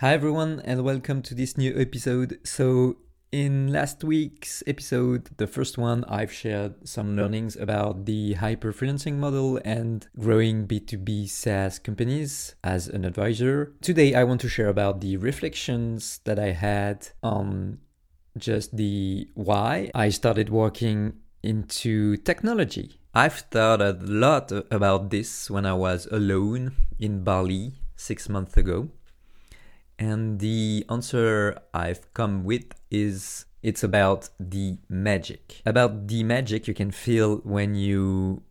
Hi everyone and welcome to this new episode. So in last week's episode, the first one, I've shared some learnings about the hyper freelancing model and growing B2B SaaS companies as an advisor. Today, I want to share about the reflections that I had on just the why I started working into technology. I've thought a lot about this when I was alone in Bali six months ago. And the answer I've come with is it's about the magic. About the magic you can feel when you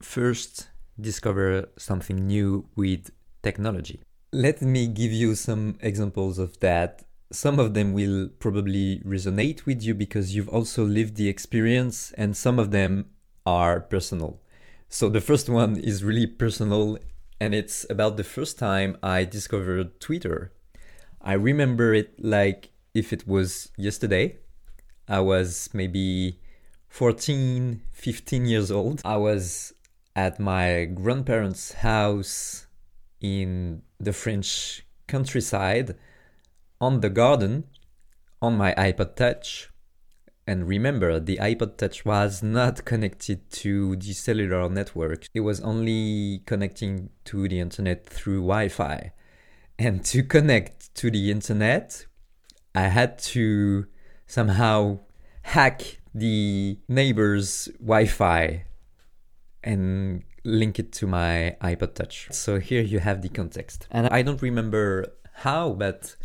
first discover something new with technology. Let me give you some examples of that. Some of them will probably resonate with you because you've also lived the experience, and some of them are personal. So, the first one is really personal, and it's about the first time I discovered Twitter. I remember it like if it was yesterday. I was maybe 14, 15 years old. I was at my grandparents' house in the French countryside on the garden on my iPod Touch. And remember, the iPod Touch was not connected to the cellular network. It was only connecting to the internet through Wi Fi. And to connect to the internet, I had to somehow hack the neighbor's Wi Fi and link it to my iPod Touch. So here you have the context. And I don't remember how, but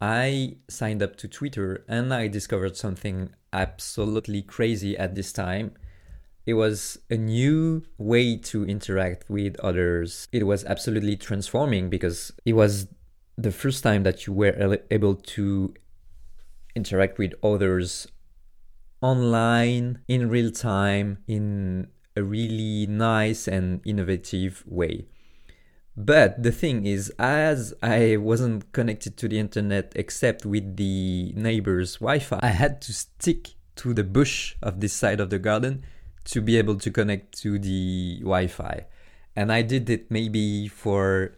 I signed up to Twitter and I discovered something absolutely crazy at this time it was a new way to interact with others. It was absolutely transforming because it was the first time that you were able to interact with others online in real time in a really nice and innovative way. But the thing is, as I wasn't connected to the internet except with the neighbor's Wi Fi, I had to stick to the bush of this side of the garden to be able to connect to the Wi-Fi. And I did it maybe for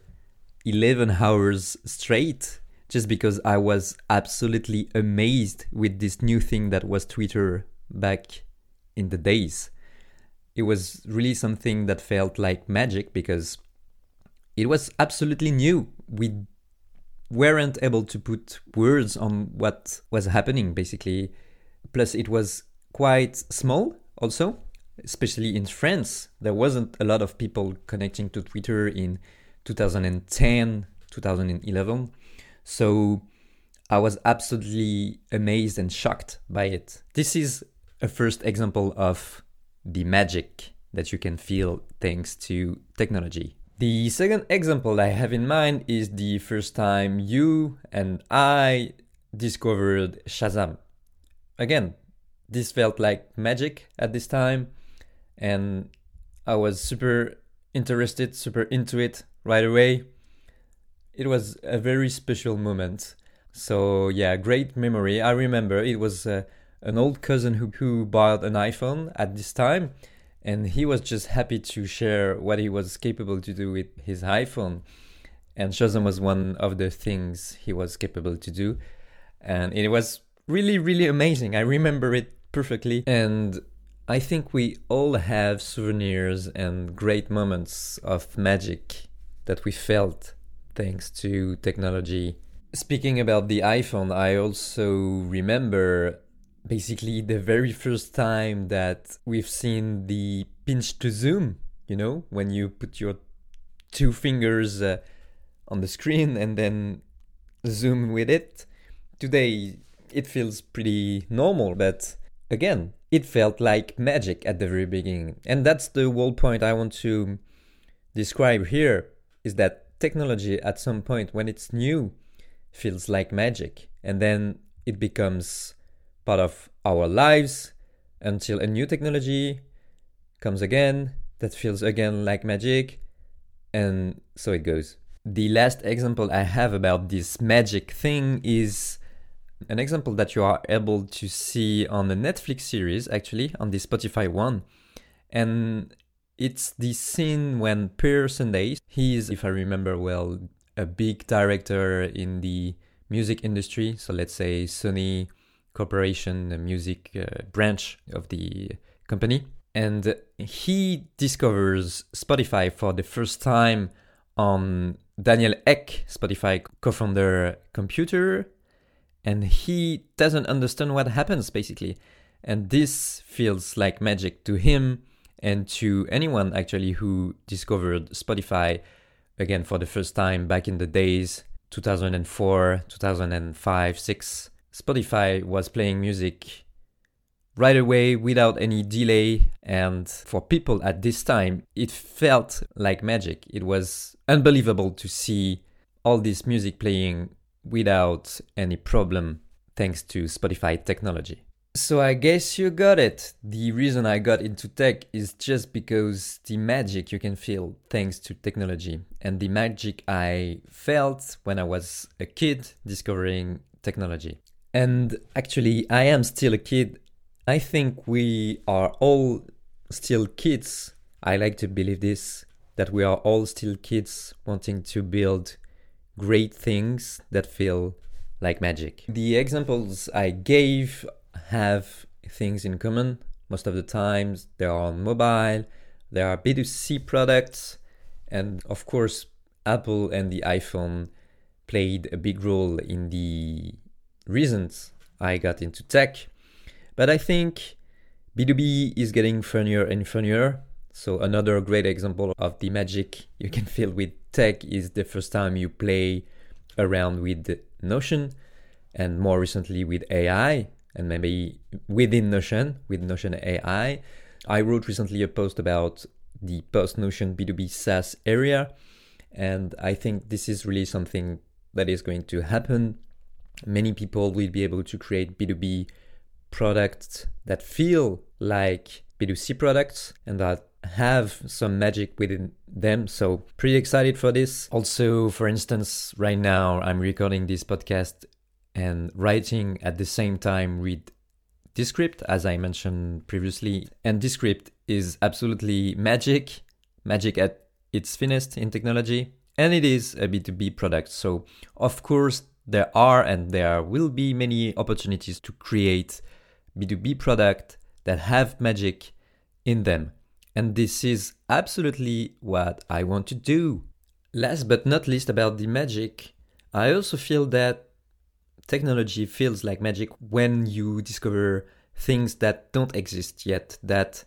11 hours straight just because I was absolutely amazed with this new thing that was Twitter back in the days. It was really something that felt like magic because it was absolutely new. We weren't able to put words on what was happening basically. Plus, it was quite small also especially in France, there wasn't a lot of people connecting to Twitter in 2010, 2011. So I was absolutely amazed and shocked by it. This is a first example of the magic that you can feel thanks to technology. The second example I have in mind is the first time you and I discovered Shazam. Again, this felt like magic at this time and I was super interested, super into it right away. It was a very special moment. So yeah, great memory. I remember it was uh, an old cousin who who bought an iPhone at this time, and he was just happy to share what he was capable to do with his iPhone. And Shazam was one of the things he was capable to do, and it was really really amazing. I remember it perfectly, and I think we all have souvenirs and great moments of magic that we felt thanks to technology. Speaking about the iPhone, I also remember basically the very first time that we've seen the pinch to zoom, you know, when you put your two fingers uh, on the screen and then zoom with it. Today it feels pretty normal, but again, it felt like magic at the very beginning. And that's the whole point I want to describe here is that technology at some point when it's new feels like magic and then it becomes part of our lives until a new technology comes again that feels again like magic and so it goes. The last example I have about this magic thing is an example that you are able to see on the Netflix series, actually, on the Spotify one. And it's the scene when Per Sundin, he's, if I remember well, a big director in the music industry. So let's say Sony Corporation, the music uh, branch of the company. And he discovers Spotify for the first time on Daniel Ek, Spotify co founder computer. And he doesn't understand what happens basically. And this feels like magic to him and to anyone actually who discovered Spotify again for the first time back in the days 2004, 2005, 6. Spotify was playing music right away without any delay. And for people at this time, it felt like magic. It was unbelievable to see all this music playing without any problem thanks to Spotify technology. So I guess you got it. The reason I got into tech is just because the magic you can feel thanks to technology and the magic I felt when I was a kid discovering technology. And actually, I am still a kid. I think we are all still kids. I like to believe this that we are all still kids wanting to build great things that feel like magic. The examples I gave have things in common. Most of the times they are on mobile, there are B2C products, and of course, Apple and the iPhone played a big role in the reasons I got into tech. But I think B2B is getting funnier and funnier. So, another great example of the magic you can feel with tech is the first time you play around with Notion and more recently with AI and maybe within Notion, with Notion AI. I wrote recently a post about the post Notion B2B SaaS area, and I think this is really something that is going to happen. Many people will be able to create B2B products that feel like B2C products and that have some magic within them. So, pretty excited for this. Also, for instance, right now I'm recording this podcast and writing at the same time with Descript, as I mentioned previously. And Descript is absolutely magic, magic at its finest in technology, and it is a B2B product. So, of course, there are and there will be many opportunities to create B2B product that have magic in them. And this is absolutely what I want to do. Last but not least about the magic, I also feel that technology feels like magic when you discover things that don't exist yet, that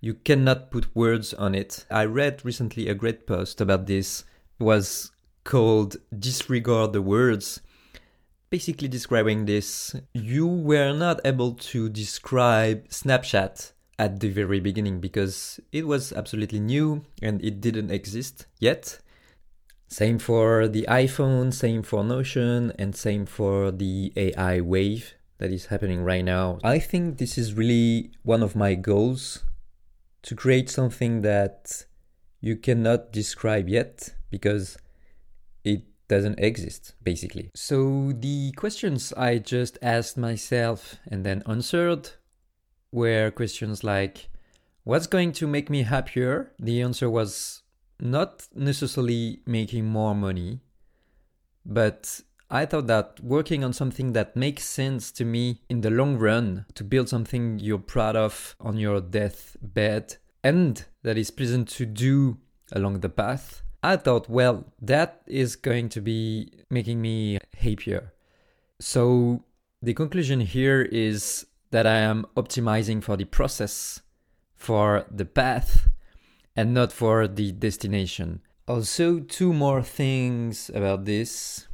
you cannot put words on it. I read recently a great post about this it was called Disregard the Words. Basically describing this, you were not able to describe Snapchat at the very beginning because it was absolutely new and it didn't exist yet. Same for the iPhone, same for Notion, and same for the AI wave that is happening right now. I think this is really one of my goals to create something that you cannot describe yet because it doesn't exist, basically. So, the questions I just asked myself and then answered were questions like What's going to make me happier? The answer was not necessarily making more money, but I thought that working on something that makes sense to me in the long run, to build something you're proud of on your deathbed and that is pleasant to do along the path, I thought, well, that is going to be making me happier. So the conclusion here is that I am optimizing for the process, for the path, and not for the destination. Also, two more things about this.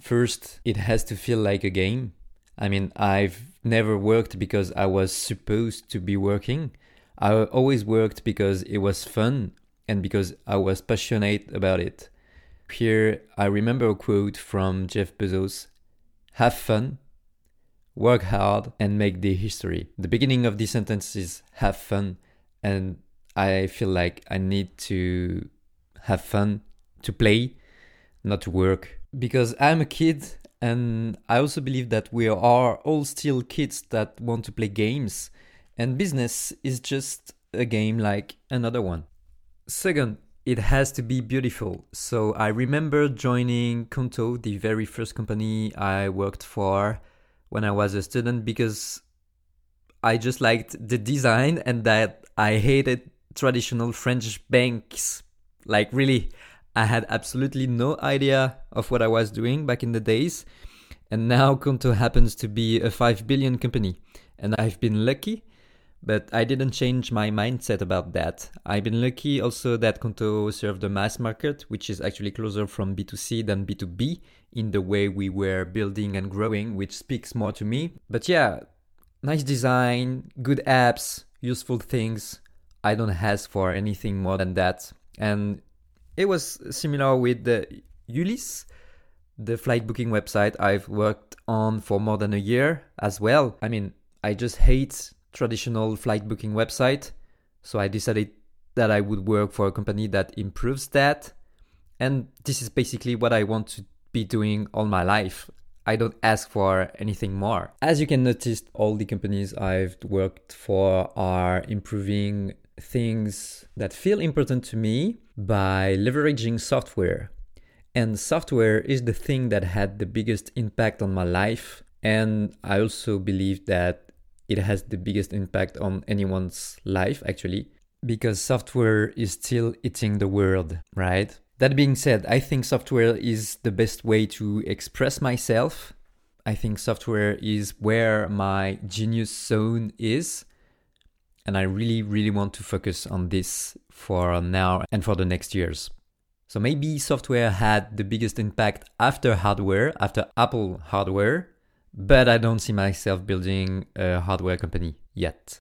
First, it has to feel like a game. I mean, I've never worked because I was supposed to be working. I always worked because it was fun and because I was passionate about it. Here, I remember a quote from Jeff Bezos Have fun, work hard, and make the history. The beginning of the sentence is have fun, and I feel like I need to have fun, to play, not to work. Because I'm a kid and I also believe that we are all still kids that want to play games, and business is just a game like another one. Second, it has to be beautiful. So I remember joining Qonto, the very first company I worked for when I was a student, because I just liked the design and that I hated traditional French banks. Like, really, I had absolutely no idea of what I was doing back in the days. And now Qonto happens to be a 5 billion company. And I've been lucky but I didn't change my mindset about that. I've been lucky also that Qonto served the mass market, which is actually closer from B2C than B2B in the way we were building and growing, which speaks more to me. But yeah, nice design, good apps, useful things. I don't ask for anything more than that. And it was similar with the Ulysse, the flight booking website I've worked on for more than a year as well. I mean, I just hate traditional flight booking website. So I decided that I would work for a company that improves that. And this is basically what I want to be doing all my life. I don't ask for anything more. As you can notice, all the companies I've worked for are improving things that feel important to me by leveraging software. And software is the thing that had the biggest impact on my life. And I also believe that it has the biggest impact on anyone's life actually because software is still eating the world, right? That being said, I think software is the best way to express myself. I think software is where my genius zone is. And I really, really want to focus on this for now and for the next years. So maybe software had the biggest impact after hardware, after Apple hardware, but I don't see myself building a hardware company yet.